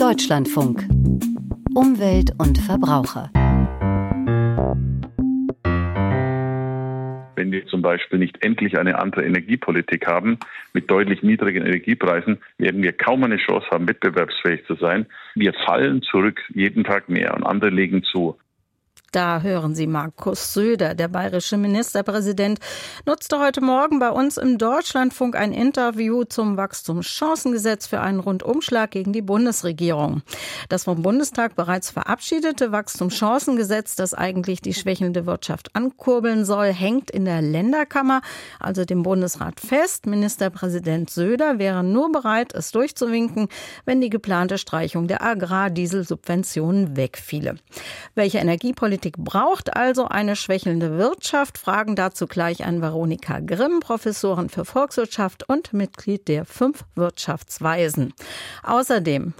Deutschlandfunk. Umwelt und Verbraucher. Wenn wir zum Beispiel nicht endlich eine andere Energiepolitik haben mit deutlich niedrigen Energiepreisen, werden wir kaum eine Chance haben, wettbewerbsfähig zu sein. Wir fallen zurück jeden Tag mehr und andere legen zu. Da hören Sie Markus Söder, der bayerische Ministerpräsident, nutzte heute Morgen bei uns im Deutschlandfunk ein Interview zum Wachstumschancengesetz für einen Rundumschlag gegen die Bundesregierung. Das vom Bundestag bereits verabschiedete Wachstumschancengesetz, das eigentlich die schwächelnde Wirtschaft ankurbeln soll, hängt in der Länderkammer, also dem Bundesrat fest. Ministerpräsident Söder wäre nur bereit, es durchzuwinken, wenn die geplante Streichung der Agrardieselsubventionen wegfiele. Welche Energiepolitik Politik braucht also eine schwächelnde Wirtschaft. Fragen dazu gleich an Veronika Grimm, Professorin für Volkswirtschaft und Mitglied der fünf Wirtschaftsweisen. Außerdem,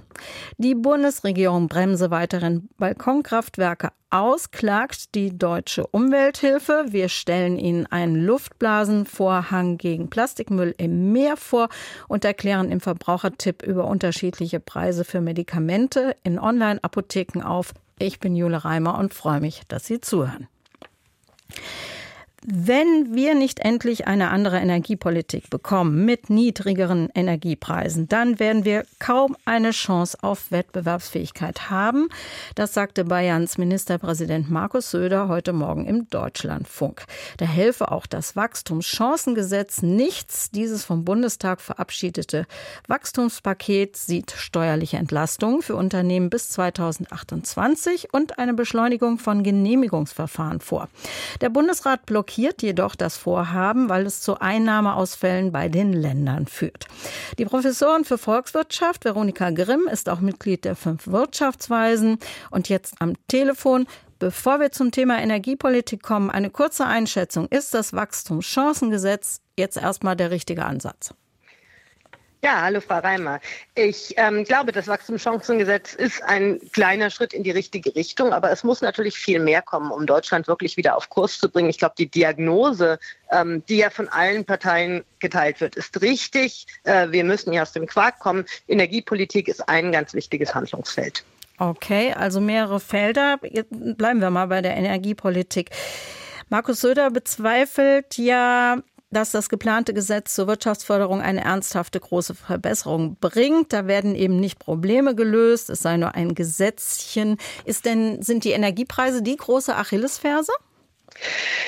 die Bundesregierung bremse weiteren Balkonkraftwerke aus, klagt die Deutsche Umwelthilfe. Wir stellen Ihnen einen Luftblasenvorhang gegen Plastikmüll im Meer vor und erklären im Verbrauchertipp über unterschiedliche Preise für Medikamente in Online-Apotheken auf. Ich bin Jule Reimer und freue mich, dass Sie zuhören. Wenn wir nicht endlich eine andere Energiepolitik bekommen mit niedrigeren Energiepreisen, dann werden wir kaum eine Chance auf Wettbewerbsfähigkeit haben. Das sagte Bayerns Ministerpräsident Markus Söder heute Morgen im Deutschlandfunk. Da helfe auch das Wachstumschancengesetz nichts. Dieses vom Bundestag verabschiedete Wachstumspaket sieht steuerliche Entlastungen für Unternehmen bis 2028 und eine Beschleunigung von Genehmigungsverfahren vor. Der Bundesrat blockiert blockiert jedoch das Vorhaben, weil es zu Einnahmeausfällen bei den Ländern führt. Die Professorin für Volkswirtschaft, Veronika Grimm, ist auch Mitglied der fünf Wirtschaftsweisen und jetzt am Telefon. Bevor wir zum Thema Energiepolitik kommen, eine kurze Einschätzung. Ist das Wachstumschancengesetz jetzt erstmal der richtige Ansatz? Ja, hallo Frau Reimer. Ich ähm, glaube, das Wachstumschancengesetz ist ein kleiner Schritt in die richtige Richtung, aber es muss natürlich viel mehr kommen, um Deutschland wirklich wieder auf Kurs zu bringen. Ich glaube, die Diagnose, ähm, die ja von allen Parteien geteilt wird, ist richtig. Äh, wir müssen hier aus dem Quark kommen. Energiepolitik ist ein ganz wichtiges Handlungsfeld. Okay, also mehrere Felder. Bleiben wir mal bei der Energiepolitik. Markus Söder bezweifelt ja dass das geplante Gesetz zur Wirtschaftsförderung eine ernsthafte große Verbesserung bringt. Da werden eben nicht Probleme gelöst, es sei nur ein Gesetzchen. Ist denn, sind die Energiepreise die große Achillesferse?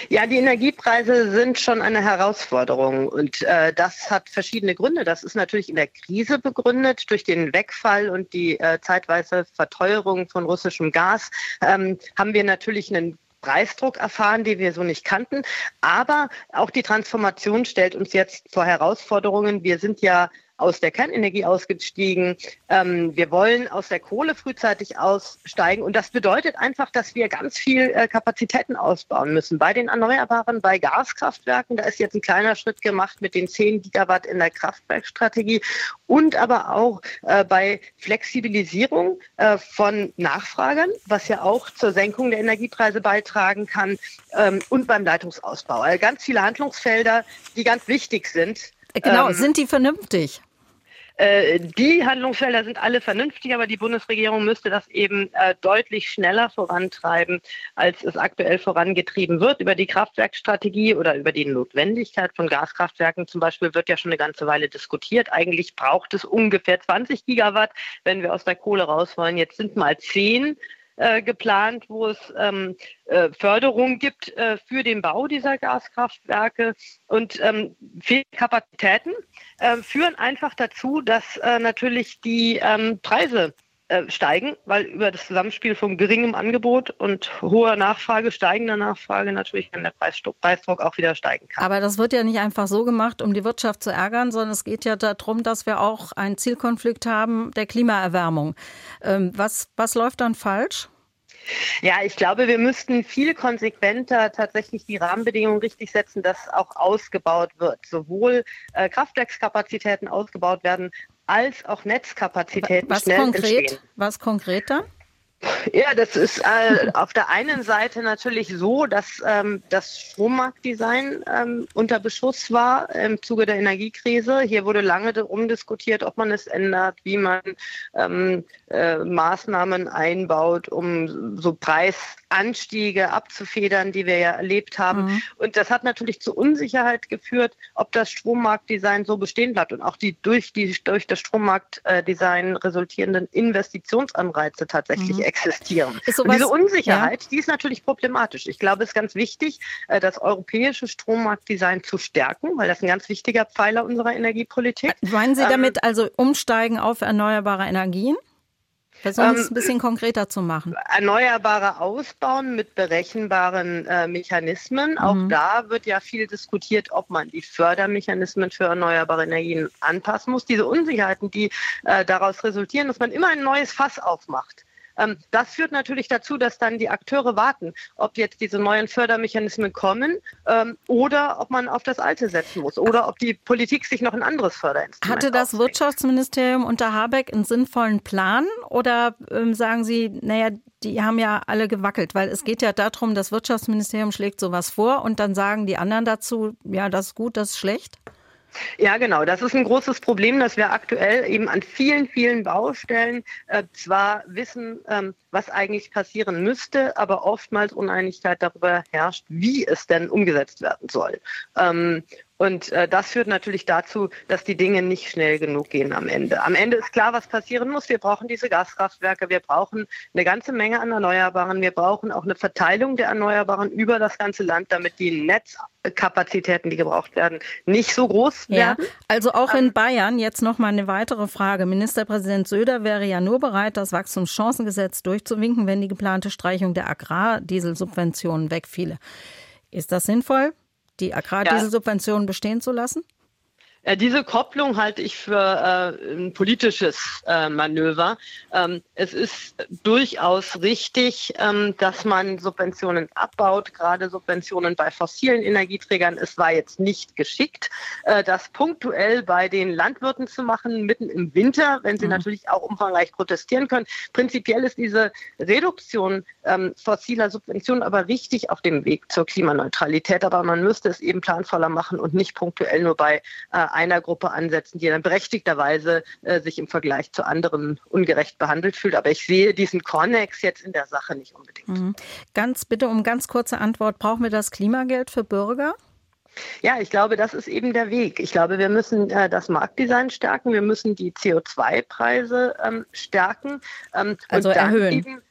Ja, die Energiepreise sind schon eine Herausforderung und äh, das hat verschiedene Gründe. Das ist natürlich in der Krise begründet durch den Wegfall und die äh, zeitweise Verteuerung von russischem Gas. Ähm, haben wir natürlich einen Preisdruck erfahren, die wir so nicht kannten. Aber auch die Transformation stellt uns jetzt vor Herausforderungen. Wir sind ja aus der Kernenergie ausgestiegen. Ähm, wir wollen aus der Kohle frühzeitig aussteigen. Und das bedeutet einfach, dass wir ganz viel äh, Kapazitäten ausbauen müssen. Bei den Erneuerbaren, bei Gaskraftwerken, da ist jetzt ein kleiner Schritt gemacht mit den 10 Gigawatt in der Kraftwerkstrategie und aber auch äh, bei Flexibilisierung äh, von Nachfragern, was ja auch zur Senkung der Energiepreise beitragen kann ähm, und beim Leitungsausbau. Also ganz viele Handlungsfelder, die ganz wichtig sind. Genau, ähm, sind die vernünftig? Äh, die Handlungsfelder sind alle vernünftig, aber die Bundesregierung müsste das eben äh, deutlich schneller vorantreiben, als es aktuell vorangetrieben wird. Über die Kraftwerkstrategie oder über die Notwendigkeit von Gaskraftwerken zum Beispiel wird ja schon eine ganze Weile diskutiert. Eigentlich braucht es ungefähr 20 Gigawatt, wenn wir aus der Kohle raus wollen. Jetzt sind mal 10 äh, geplant, wo es ähm, äh, Förderung gibt äh, für den Bau dieser Gaskraftwerke. Und ähm, Kapazitäten äh, führen einfach dazu, dass äh, natürlich die ähm, Preise äh, steigen, weil über das Zusammenspiel von geringem Angebot und hoher Nachfrage, steigender Nachfrage natürlich dann der Preisdruck auch wieder steigen kann. Aber das wird ja nicht einfach so gemacht, um die Wirtschaft zu ärgern, sondern es geht ja darum, dass wir auch einen Zielkonflikt haben der Klimaerwärmung. Ähm, was, was läuft dann falsch? Ja, ich glaube, wir müssten viel konsequenter tatsächlich die Rahmenbedingungen richtig setzen, dass auch ausgebaut wird. Sowohl äh, Kraftwerkskapazitäten ausgebaut werden, als auch Netzkapazitäten was schnell konkret, entstehen. Was konkret dann? Ja, das ist äh, auf der einen Seite natürlich so, dass ähm, das Strommarktdesign ähm, unter Beschuss war im Zuge der Energiekrise. Hier wurde lange darum diskutiert, ob man es ändert, wie man ähm, äh, Maßnahmen einbaut, um so Preisanstiege abzufedern, die wir ja erlebt haben. Mhm. Und das hat natürlich zu Unsicherheit geführt, ob das Strommarktdesign so bestehen bleibt und auch die durch, die, durch das Strommarktdesign resultierenden Investitionsanreize tatsächlich mhm. Existieren. Diese Unsicherheit, ja. die ist natürlich problematisch. Ich glaube, es ist ganz wichtig, äh, das europäische Strommarktdesign zu stärken, weil das ein ganz wichtiger Pfeiler unserer Energiepolitik. Meinen Sie damit ähm, also umsteigen auf erneuerbare Energien? Versuchen ähm, es ein bisschen konkreter zu machen. Erneuerbare ausbauen mit berechenbaren äh, Mechanismen. Mhm. Auch da wird ja viel diskutiert, ob man die Fördermechanismen für erneuerbare Energien anpassen muss. Diese Unsicherheiten, die äh, daraus resultieren, dass man immer ein neues Fass aufmacht. Ähm, das führt natürlich dazu, dass dann die Akteure warten, ob jetzt diese neuen Fördermechanismen kommen ähm, oder ob man auf das alte setzen muss oder ob die Politik sich noch ein anderes Förderinstrument Hatte das aufdenkt. Wirtschaftsministerium unter Habeck einen sinnvollen Plan oder ähm, sagen Sie, naja, die haben ja alle gewackelt, weil es geht ja darum, das Wirtschaftsministerium schlägt sowas vor und dann sagen die anderen dazu, ja, das ist gut, das ist schlecht? Ja, genau. Das ist ein großes Problem, dass wir aktuell eben an vielen, vielen Baustellen äh, zwar wissen, ähm, was eigentlich passieren müsste, aber oftmals Uneinigkeit darüber herrscht, wie es denn umgesetzt werden soll. Ähm, und äh, das führt natürlich dazu, dass die Dinge nicht schnell genug gehen am Ende. Am Ende ist klar, was passieren muss. Wir brauchen diese Gaskraftwerke, wir brauchen eine ganze Menge an Erneuerbaren, wir brauchen auch eine Verteilung der Erneuerbaren über das ganze Land, damit die Netzkapazitäten, die gebraucht werden, nicht so groß werden. Ja, also auch in ähm, Bayern jetzt noch mal eine weitere Frage. Ministerpräsident Söder wäre ja nur bereit, das Wachstumschancengesetz durchzuwinken, wenn die geplante Streichung der Agrardieselsubventionen wegfiele. Ist das sinnvoll? Die Agrardieselsubventionen bestehen zu lassen? Äh, diese Kopplung halte ich für äh, ein politisches äh, Manöver. Ähm, es ist durchaus richtig, ähm, dass man Subventionen abbaut, gerade Subventionen bei fossilen Energieträgern. Es war jetzt nicht geschickt, äh, das punktuell bei den Landwirten zu machen, mitten im Winter, wenn sie mhm. natürlich auch umfangreich protestieren können. Prinzipiell ist diese Reduktion ähm, fossiler Subventionen aber richtig auf dem Weg zur Klimaneutralität. Aber man müsste es eben planvoller machen und nicht punktuell nur bei äh, einer Gruppe ansetzen, die dann berechtigterweise äh, sich im Vergleich zu anderen ungerecht behandelt fühlt. Aber ich sehe diesen Connex jetzt in der Sache nicht unbedingt. Mhm. Ganz bitte um ganz kurze Antwort. Brauchen wir das Klimageld für Bürger? Ja, ich glaube, das ist eben der Weg. Ich glaube, wir müssen äh, das Marktdesign stärken, wir müssen die CO2-Preise ähm, stärken. Ähm, also erhöhen. Eben,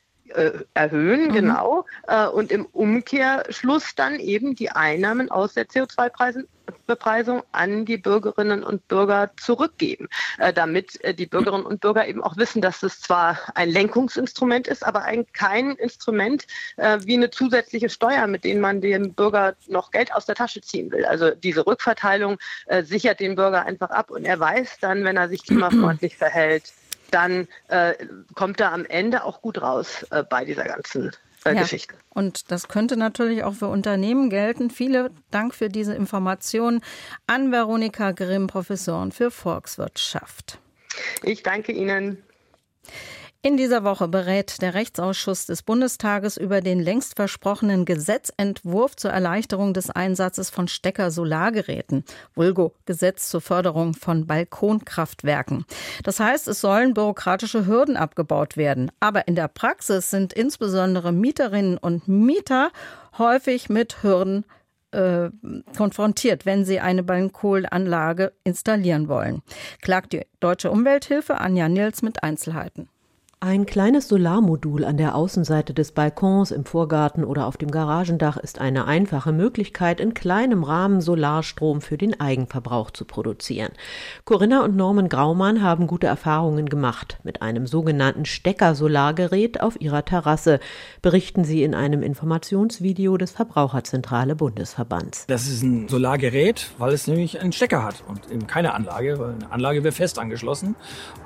erhöhen, mhm. genau, äh, und im Umkehrschluss dann eben die Einnahmen aus der CO2-Bepreisung an die Bürgerinnen und Bürger zurückgeben, äh, damit äh, die Bürgerinnen und Bürger eben auch wissen, dass das zwar ein Lenkungsinstrument ist, aber ein, kein Instrument äh, wie eine zusätzliche Steuer, mit denen man dem Bürger noch Geld aus der Tasche ziehen will. Also diese Rückverteilung äh, sichert den Bürger einfach ab und er weiß dann, wenn er sich klimafreundlich verhält, dann äh, kommt er am Ende auch gut raus äh, bei dieser ganzen äh, ja. Geschichte. Und das könnte natürlich auch für Unternehmen gelten. Vielen Dank für diese Informationen an Veronika Grimm, Professorin für Volkswirtschaft. Ich danke Ihnen. In dieser Woche berät der Rechtsausschuss des Bundestages über den längst versprochenen Gesetzentwurf zur Erleichterung des Einsatzes von Stecker-Solargeräten, Vulgo Gesetz zur Förderung von Balkonkraftwerken. Das heißt, es sollen bürokratische Hürden abgebaut werden. Aber in der Praxis sind insbesondere Mieterinnen und Mieter häufig mit Hürden äh, konfrontiert, wenn sie eine Balkonanlage installieren wollen. Klagt die Deutsche Umwelthilfe Anja Nils mit Einzelheiten. Ein kleines Solarmodul an der Außenseite des Balkons, im Vorgarten oder auf dem Garagendach ist eine einfache Möglichkeit, in kleinem Rahmen Solarstrom für den Eigenverbrauch zu produzieren. Corinna und Norman Graumann haben gute Erfahrungen gemacht mit einem sogenannten Stecker-Solargerät auf ihrer Terrasse, berichten sie in einem Informationsvideo des Verbraucherzentrale Bundesverbands. Das ist ein Solargerät, weil es nämlich einen Stecker hat und eben keine Anlage, weil eine Anlage wäre fest angeschlossen.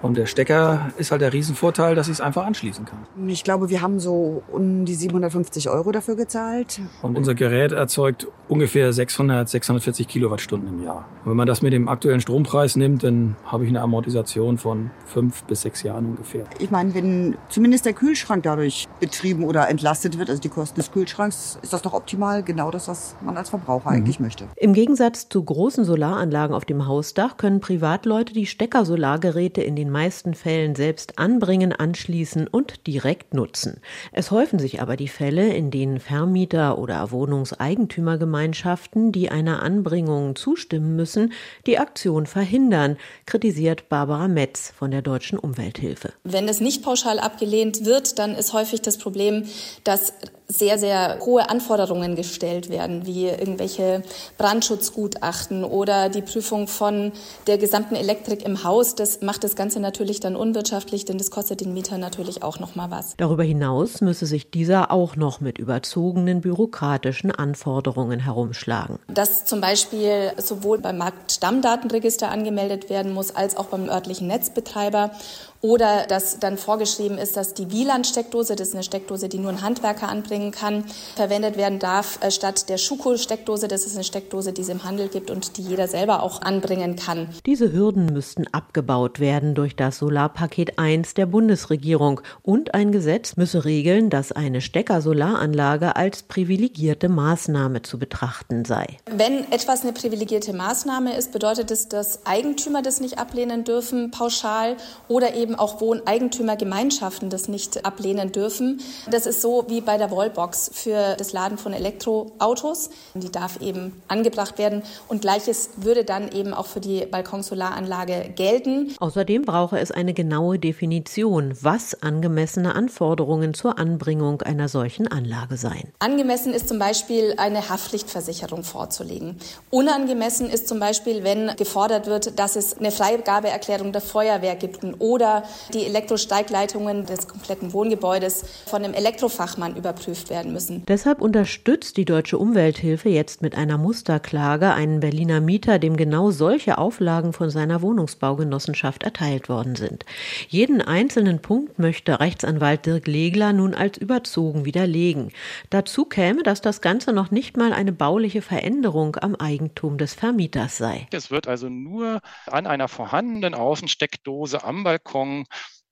Und der Stecker ist halt der Riesenvorteil, dass dass ich es einfach anschließen kann. Ich glaube, wir haben so um die 750 Euro dafür gezahlt. Und unser Gerät erzeugt ungefähr 600, 640 Kilowattstunden im Jahr. Und wenn man das mit dem aktuellen Strompreis nimmt, dann habe ich eine Amortisation von fünf bis sechs Jahren ungefähr. Ich meine, wenn zumindest der Kühlschrank dadurch betrieben oder entlastet wird, also die Kosten des Kühlschranks, ist das doch optimal genau das, was man als Verbraucher mhm. eigentlich möchte. Im Gegensatz zu großen Solaranlagen auf dem Hausdach können Privatleute die Steckersolargeräte in den meisten Fällen selbst anbringen, anschließen und direkt nutzen. Es häufen sich aber die Fälle, in denen Vermieter oder Wohnungseigentümergemeinschaften, die einer Anbringung zustimmen müssen, die Aktion verhindern, kritisiert Barbara Metz von der Deutschen Umwelthilfe. Wenn es nicht pauschal abgelehnt wird, dann ist häufig das Problem, dass sehr, sehr hohe Anforderungen gestellt werden, wie irgendwelche Brandschutzgutachten oder die Prüfung von der gesamten Elektrik im Haus. Das macht das Ganze natürlich dann unwirtschaftlich, denn das kostet den Mieter natürlich auch noch mal was. Darüber hinaus müsse sich dieser auch noch mit überzogenen bürokratischen Anforderungen herumschlagen. Dass zum Beispiel sowohl beim Marktstammdatenregister angemeldet werden muss, als auch beim örtlichen Netzbetreiber oder dass dann vorgeschrieben ist, dass die Wieland-Steckdose, das ist eine Steckdose, die nur ein Handwerker anbringen kann, verwendet werden darf, äh, statt der Schuko-Steckdose. Das ist eine Steckdose, die es im Handel gibt und die jeder selber auch anbringen kann. Diese Hürden müssten abgebaut werden durch das Solarpaket 1 der Bundesregierung. Und ein Gesetz müsse regeln, dass eine Stecker-Solaranlage als privilegierte Maßnahme zu betrachten sei. Wenn etwas eine privilegierte Maßnahme ist, bedeutet es, dass Eigentümer das nicht ablehnen dürfen, pauschal, oder eben auch Wohneigentümergemeinschaften das nicht ablehnen dürfen. Das ist so wie bei der Wallbox für das Laden von Elektroautos. Die darf eben angebracht werden und gleiches würde dann eben auch für die Balkonsolaranlage gelten. Außerdem brauche es eine genaue Definition, was angemessene Anforderungen zur Anbringung einer solchen Anlage seien. Angemessen ist zum Beispiel eine Haftpflichtversicherung vorzulegen. Unangemessen ist zum Beispiel, wenn gefordert wird, dass es eine Freigabeerklärung der Feuerwehr gibt oder die Elektrosteigleitungen des kompletten Wohngebäudes von einem Elektrofachmann überprüft werden müssen. Deshalb unterstützt die Deutsche Umwelthilfe jetzt mit einer Musterklage einen Berliner Mieter, dem genau solche Auflagen von seiner Wohnungsbaugenossenschaft erteilt worden sind. Jeden einzelnen Punkt möchte Rechtsanwalt Dirk Legler nun als überzogen widerlegen. Dazu käme, dass das Ganze noch nicht mal eine bauliche Veränderung am Eigentum des Vermieters sei. Es wird also nur an einer vorhandenen Außensteckdose am Balkon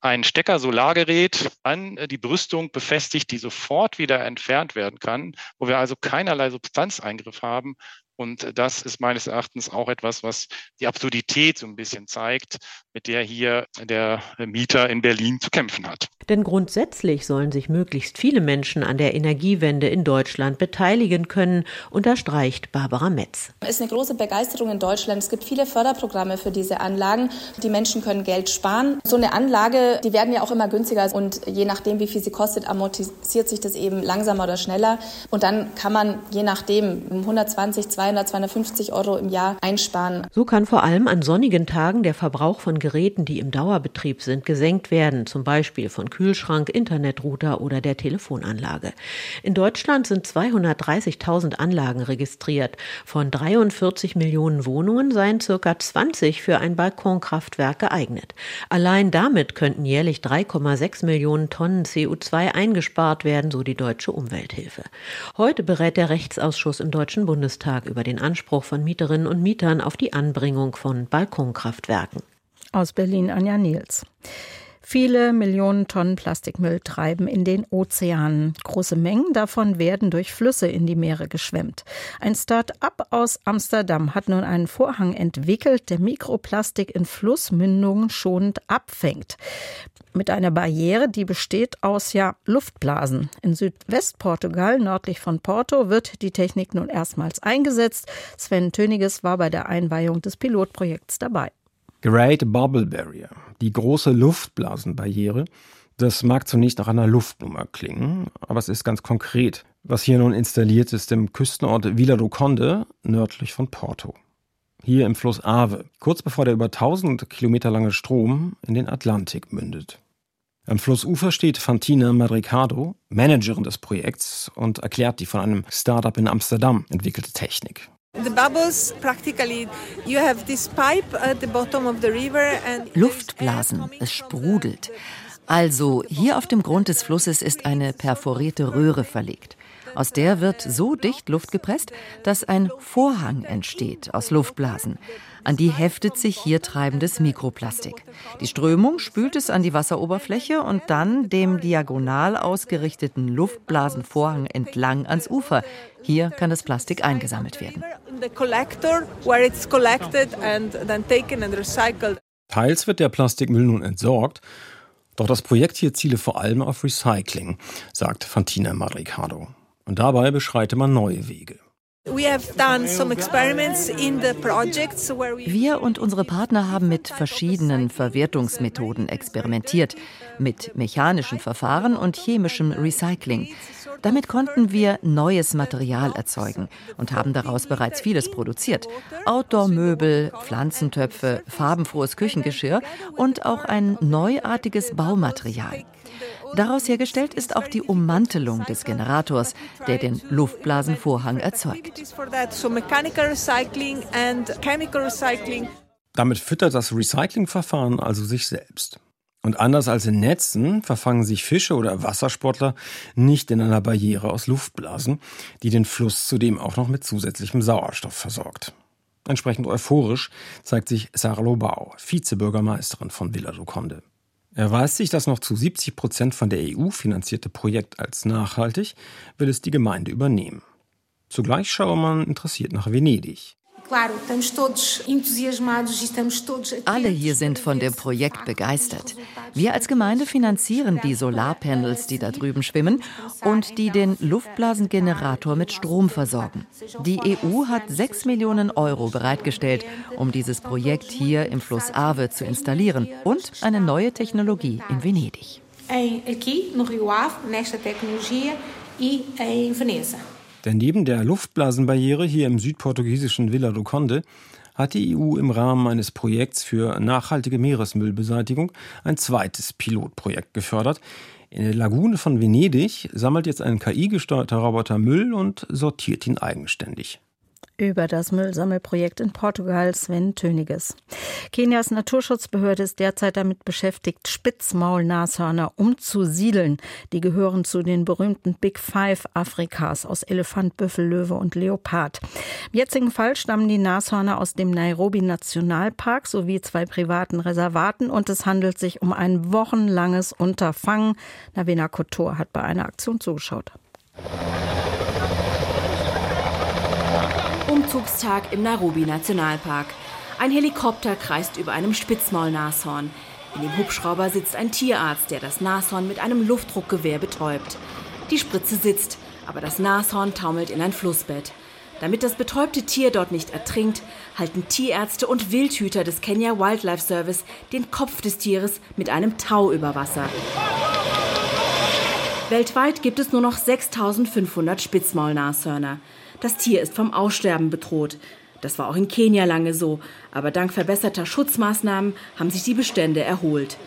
ein Stecker-Solargerät an die Brüstung befestigt, die sofort wieder entfernt werden kann, wo wir also keinerlei Substanzeingriff haben. Und das ist meines Erachtens auch etwas, was die Absurdität so ein bisschen zeigt, mit der hier der Mieter in Berlin zu kämpfen hat. Denn grundsätzlich sollen sich möglichst viele Menschen an der Energiewende in Deutschland beteiligen können, unterstreicht Barbara Metz. Es ist eine große Begeisterung in Deutschland. Es gibt viele Förderprogramme für diese Anlagen. Die Menschen können Geld sparen. So eine Anlage, die werden ja auch immer günstiger und je nachdem, wie viel sie kostet, amortisiert sich das eben langsamer oder schneller. Und dann kann man je nachdem 120, 200 200, 250 Euro im Jahr einsparen. So kann vor allem an sonnigen Tagen der Verbrauch von Geräten, die im Dauerbetrieb sind, gesenkt werden, zum Beispiel von Kühlschrank, Internetrouter oder der Telefonanlage. In Deutschland sind 230.000 Anlagen registriert. Von 43 Millionen Wohnungen seien circa 20 für ein Balkonkraftwerk geeignet. Allein damit könnten jährlich 3,6 Millionen Tonnen CO2 eingespart werden, so die Deutsche Umwelthilfe. Heute berät der Rechtsausschuss im Deutschen Bundestag über den Anspruch von Mieterinnen und Mietern auf die Anbringung von Balkonkraftwerken. Aus Berlin Anja Niels. Viele Millionen Tonnen Plastikmüll treiben in den Ozeanen. Große Mengen davon werden durch Flüsse in die Meere geschwemmt. Ein Start-up aus Amsterdam hat nun einen Vorhang entwickelt, der Mikroplastik in Flussmündungen schonend abfängt mit einer Barriere, die besteht aus ja Luftblasen. In Südwestportugal, nördlich von Porto, wird die Technik nun erstmals eingesetzt. Sven Töniges war bei der Einweihung des Pilotprojekts dabei. Great Bubble Barrier, die große Luftblasenbarriere. Das mag zunächst nach einer Luftnummer klingen, aber es ist ganz konkret. Was hier nun installiert ist im Küstenort Vila do Conde, nördlich von Porto hier im Fluss Ave, kurz bevor der über 1000 Kilometer lange Strom in den Atlantik mündet. Am Flussufer steht Fantina Madricado, Managerin des Projekts, und erklärt die von einem Startup in Amsterdam entwickelte Technik. Luftblasen, es sprudelt. Also, hier auf dem Grund des Flusses ist eine perforierte Röhre verlegt. Aus der wird so dicht Luft gepresst, dass ein Vorhang entsteht aus Luftblasen. An die heftet sich hier treibendes Mikroplastik. Die Strömung spült es an die Wasseroberfläche und dann dem diagonal ausgerichteten Luftblasenvorhang entlang ans Ufer. Hier kann das Plastik eingesammelt werden. Teils wird der Plastikmüll nun entsorgt, doch das Projekt hier ziele vor allem auf Recycling, sagt Fantina Maricado. Und dabei beschreite man neue Wege. Wir und unsere Partner haben mit verschiedenen Verwertungsmethoden experimentiert, mit mechanischen Verfahren und chemischem Recycling. Damit konnten wir neues Material erzeugen und haben daraus bereits vieles produziert. Outdoor-Möbel, Pflanzentöpfe, farbenfrohes Küchengeschirr und auch ein neuartiges Baumaterial. Daraus hergestellt ist auch die Ummantelung des Generators, der den Luftblasenvorhang erzeugt. Damit füttert das Recyclingverfahren also sich selbst. Und anders als in Netzen verfangen sich Fische oder Wassersportler nicht in einer Barriere aus Luftblasen, die den Fluss zudem auch noch mit zusätzlichem Sauerstoff versorgt. Entsprechend euphorisch zeigt sich Sarah Lobau, Vizebürgermeisterin von Villa do Conde. Erweist sich das noch zu 70 Prozent von der EU finanzierte Projekt als nachhaltig, will es die Gemeinde übernehmen. Zugleich schaue man interessiert nach Venedig. Alle hier sind von dem Projekt begeistert. Wir als Gemeinde finanzieren die Solarpanels, die da drüben schwimmen und die den Luftblasengenerator mit Strom versorgen. Die EU hat 6 Millionen Euro bereitgestellt, um dieses Projekt hier im Fluss Ave zu installieren und eine neue Technologie in Venedig. Aqui no Rio Ave, nesta tecnologia e em Veneza. Denn neben der Luftblasenbarriere hier im südportugiesischen Villa do Conde hat die EU im Rahmen eines Projekts für nachhaltige Meeresmüllbeseitigung ein zweites Pilotprojekt gefördert. In der Lagune von Venedig sammelt jetzt ein KI-gesteuerter Roboter Müll und sortiert ihn eigenständig über das Müllsammelprojekt in Portugal Sven Töniges. Kenias Naturschutzbehörde ist derzeit damit beschäftigt, Spitzmaulnashörner umzusiedeln. Die gehören zu den berühmten Big Five Afrikas aus Elefant, Büffel, Löwe und Leopard. Im jetzigen Fall stammen die Nashörner aus dem Nairobi Nationalpark sowie zwei privaten Reservaten und es handelt sich um ein wochenlanges Unterfangen. Navena Kotor hat bei einer Aktion zugeschaut. Umzugstag im Nairobi Nationalpark. Ein Helikopter kreist über einem Spitzmaulnashorn. In dem Hubschrauber sitzt ein Tierarzt, der das Nashorn mit einem Luftdruckgewehr betäubt. Die Spritze sitzt, aber das Nashorn taumelt in ein Flussbett. Damit das betäubte Tier dort nicht ertrinkt, halten Tierärzte und Wildhüter des Kenya Wildlife Service den Kopf des Tieres mit einem Tau über Wasser. Weltweit gibt es nur noch 6500 Spitzmaulnashörner. Das Tier ist vom Aussterben bedroht. Das war auch in Kenia lange so, aber dank verbesserter Schutzmaßnahmen haben sich die Bestände erholt.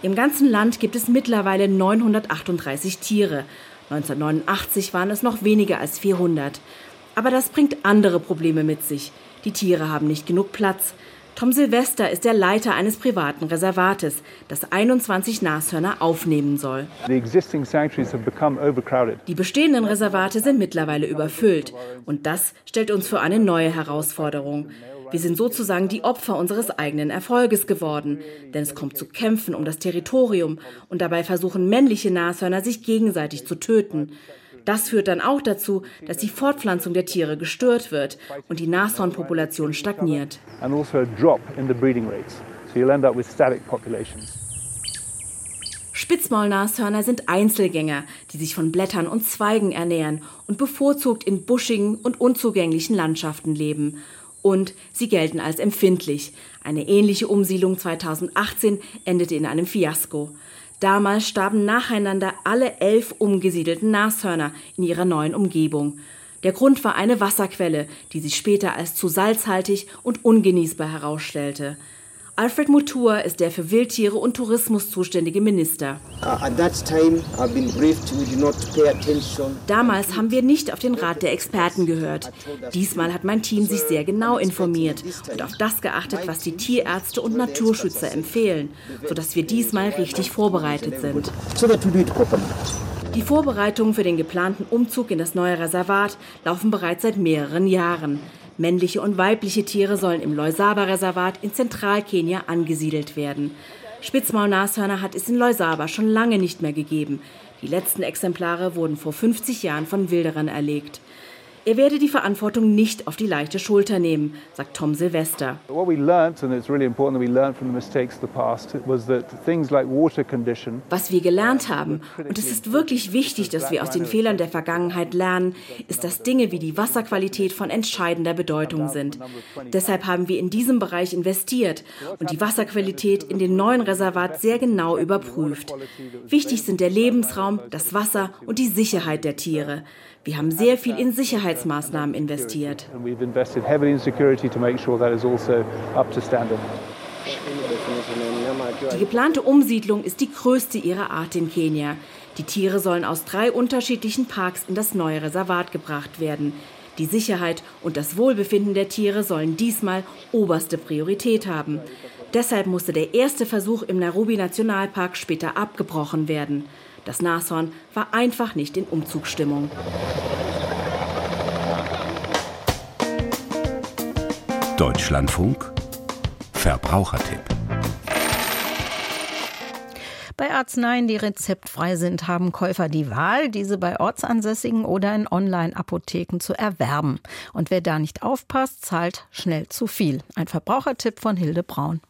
Im ganzen Land gibt es mittlerweile 938 Tiere. 1989 waren es noch weniger als 400. Aber das bringt andere Probleme mit sich. Die Tiere haben nicht genug Platz. Tom Silvester ist der Leiter eines privaten Reservates, das 21 Nashörner aufnehmen soll. Die bestehenden Reservate sind mittlerweile überfüllt. Und das stellt uns für eine neue Herausforderung. Wir sind sozusagen die Opfer unseres eigenen Erfolges geworden, denn es kommt zu Kämpfen um das Territorium und dabei versuchen männliche Nashörner sich gegenseitig zu töten. Das führt dann auch dazu, dass die Fortpflanzung der Tiere gestört wird und die Nashornpopulation stagniert. Also Spitzmaulnashörner sind Einzelgänger, die sich von Blättern und Zweigen ernähren und bevorzugt in buschigen und unzugänglichen Landschaften leben. Und sie gelten als empfindlich. Eine ähnliche Umsiedlung 2018 endete in einem Fiasko. Damals starben nacheinander alle elf umgesiedelten Nashörner in ihrer neuen Umgebung. Der Grund war eine Wasserquelle, die sich später als zu salzhaltig und ungenießbar herausstellte. Alfred Mutua ist der für Wildtiere und Tourismus zuständige Minister. Uh, Damals haben wir nicht auf den Rat der Experten gehört. Diesmal hat mein Team sich sehr genau informiert und auf das geachtet, was die Tierärzte und Naturschützer empfehlen, sodass wir diesmal richtig vorbereitet sind. Die Vorbereitungen für den geplanten Umzug in das neue Reservat laufen bereits seit mehreren Jahren. Männliche und weibliche Tiere sollen im Loisaba-Reservat in Zentralkenia angesiedelt werden. Spitzmaulnashörner hat es in Loisaba schon lange nicht mehr gegeben. Die letzten Exemplare wurden vor 50 Jahren von Wilderern erlegt. Er werde die Verantwortung nicht auf die leichte Schulter nehmen, sagt Tom Silvester. Was wir gelernt haben, und es ist wirklich wichtig, dass wir aus den Fehlern der Vergangenheit lernen, ist, dass Dinge wie die Wasserqualität von entscheidender Bedeutung sind. Deshalb haben wir in diesem Bereich investiert und die Wasserqualität in den neuen Reservat sehr genau überprüft. Wichtig sind der Lebensraum, das Wasser und die Sicherheit der Tiere. Wir haben sehr viel in Sicherheitsmaßnahmen investiert. Die geplante Umsiedlung ist die größte ihrer Art in Kenia. Die Tiere sollen aus drei unterschiedlichen Parks in das neue Reservat gebracht werden. Die Sicherheit und das Wohlbefinden der Tiere sollen diesmal oberste Priorität haben. Deshalb musste der erste Versuch im Nairobi Nationalpark später abgebrochen werden. Das Nashorn war einfach nicht in Umzugsstimmung. Deutschlandfunk Verbrauchertipp bei Arzneien, die rezeptfrei sind, haben Käufer die Wahl, diese bei ortsansässigen oder in Online-Apotheken zu erwerben. Und wer da nicht aufpasst, zahlt schnell zu viel. Ein Verbrauchertipp von Hilde Braun.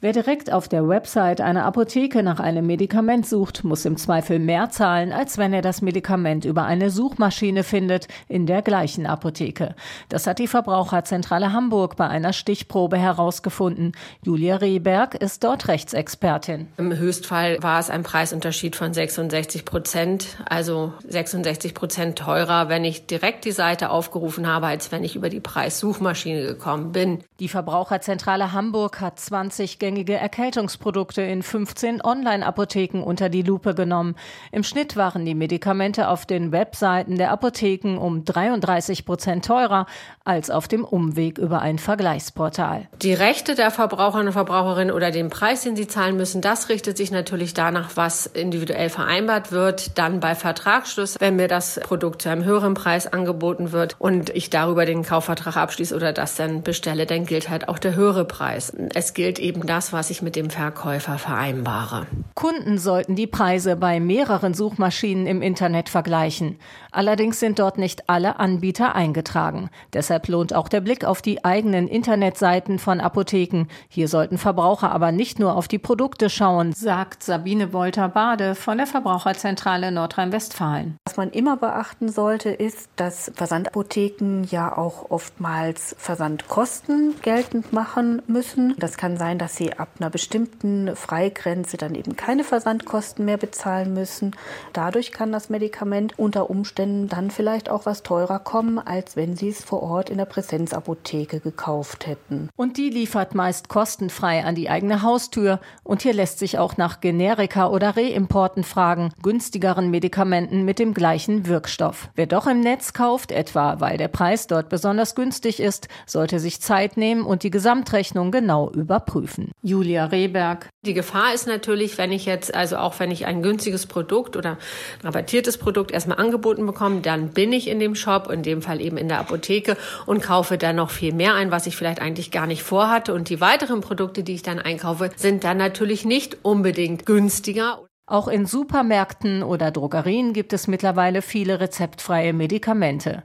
Wer direkt auf der Website einer Apotheke nach einem Medikament sucht, muss im Zweifel mehr zahlen, als wenn er das Medikament über eine Suchmaschine findet in der gleichen Apotheke. Das hat die Verbraucherzentrale Hamburg bei einer Stichprobe herausgefunden. Julia Rehberg ist dort Rechtsexpertin. Im Höchstfall war es ein Preisunterschied von 66 Prozent, also 66 Prozent teurer, wenn ich direkt die Seite aufgerufen habe, als wenn ich über die Preissuchmaschine gekommen bin. Die Verbraucherzentrale Hamburg hat 20 gängige Erkältungsprodukte in 15 Online-Apotheken unter die Lupe genommen. Im Schnitt waren die Medikamente auf den Webseiten der Apotheken um 33 Prozent teurer als auf dem Umweg über ein Vergleichsportal. Die Rechte der Verbraucherinnen und Verbraucherinnen oder den Preis, den sie zahlen müssen, das richtet sich natürlich danach, was individuell vereinbart wird. Dann bei Vertragsschluss, wenn mir das Produkt zu einem höheren Preis angeboten wird und ich darüber den Kaufvertrag abschließe oder das dann bestelle, dann gilt halt auch der höhere Preis. Es gilt eben das, das, was ich mit dem Verkäufer vereinbare. Kunden sollten die Preise bei mehreren Suchmaschinen im Internet vergleichen. Allerdings sind dort nicht alle Anbieter eingetragen. Deshalb lohnt auch der Blick auf die eigenen Internetseiten von Apotheken. Hier sollten Verbraucher aber nicht nur auf die Produkte schauen, sagt Sabine Wolter-Bade von der Verbraucherzentrale Nordrhein-Westfalen. Was man immer beachten sollte, ist, dass Versandapotheken ja auch oftmals Versandkosten geltend machen müssen. Das kann sein, dass sie ab einer bestimmten Freigrenze dann eben keine Versandkosten mehr bezahlen müssen. Dadurch kann das Medikament unter Umständen dann vielleicht auch was teurer kommen, als wenn sie es vor Ort in der Präsenzapotheke gekauft hätten. Und die liefert meist kostenfrei an die eigene Haustür. Und hier lässt sich auch nach Generika oder Reimporten fragen, günstigeren Medikamenten mit dem gleichen Wirkstoff. Wer doch im Netz kauft, etwa weil der Preis dort besonders günstig ist, sollte sich Zeit nehmen und die Gesamtrechnung genau überprüfen. Julia Rehberg. Die Gefahr ist natürlich, wenn ich jetzt, also auch wenn ich ein günstiges Produkt oder ein rabattiertes Produkt erstmal angeboten bekomme, dann bin ich in dem Shop, in dem Fall eben in der Apotheke und kaufe dann noch viel mehr ein, was ich vielleicht eigentlich gar nicht vorhatte. Und die weiteren Produkte, die ich dann einkaufe, sind dann natürlich nicht unbedingt günstiger. Auch in Supermärkten oder Drogerien gibt es mittlerweile viele rezeptfreie Medikamente.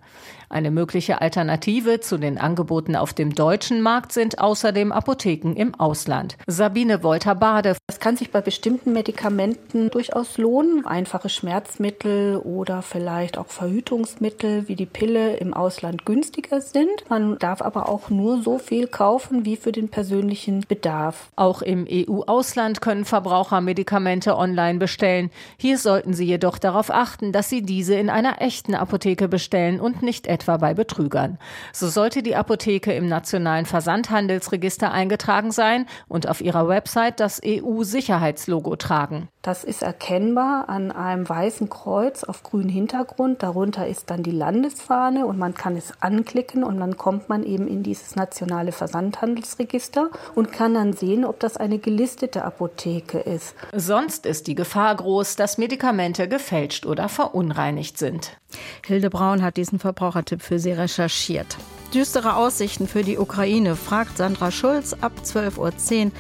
Eine mögliche Alternative zu den Angeboten auf dem deutschen Markt sind außerdem Apotheken im Ausland. Sabine Wolter-Bade. Es kann sich bei bestimmten Medikamenten durchaus lohnen. Einfache Schmerzmittel oder vielleicht auch Verhütungsmittel wie die Pille im Ausland günstiger sind. Man darf aber auch nur so viel kaufen wie für den persönlichen Bedarf. Auch im EU-Ausland können Verbraucher Medikamente online bestellen. Hier sollten sie jedoch darauf achten, dass sie diese in einer echten Apotheke bestellen und nicht etwa etwa bei Betrügern. So sollte die Apotheke im nationalen Versandhandelsregister eingetragen sein und auf ihrer Website das EU-Sicherheitslogo tragen. Das ist erkennbar an einem weißen Kreuz auf grünem Hintergrund. Darunter ist dann die Landesfahne und man kann es anklicken und dann kommt man eben in dieses nationale Versandhandelsregister und kann dann sehen, ob das eine gelistete Apotheke ist. Sonst ist die Gefahr groß, dass Medikamente gefälscht oder verunreinigt sind. Hilde Braun hat diesen Verbrauchertipp für Sie recherchiert. Düstere Aussichten für die Ukraine, fragt Sandra Schulz ab 12.10 Uhr.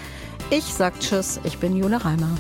Ich sag Tschüss, ich bin Jule Reimer.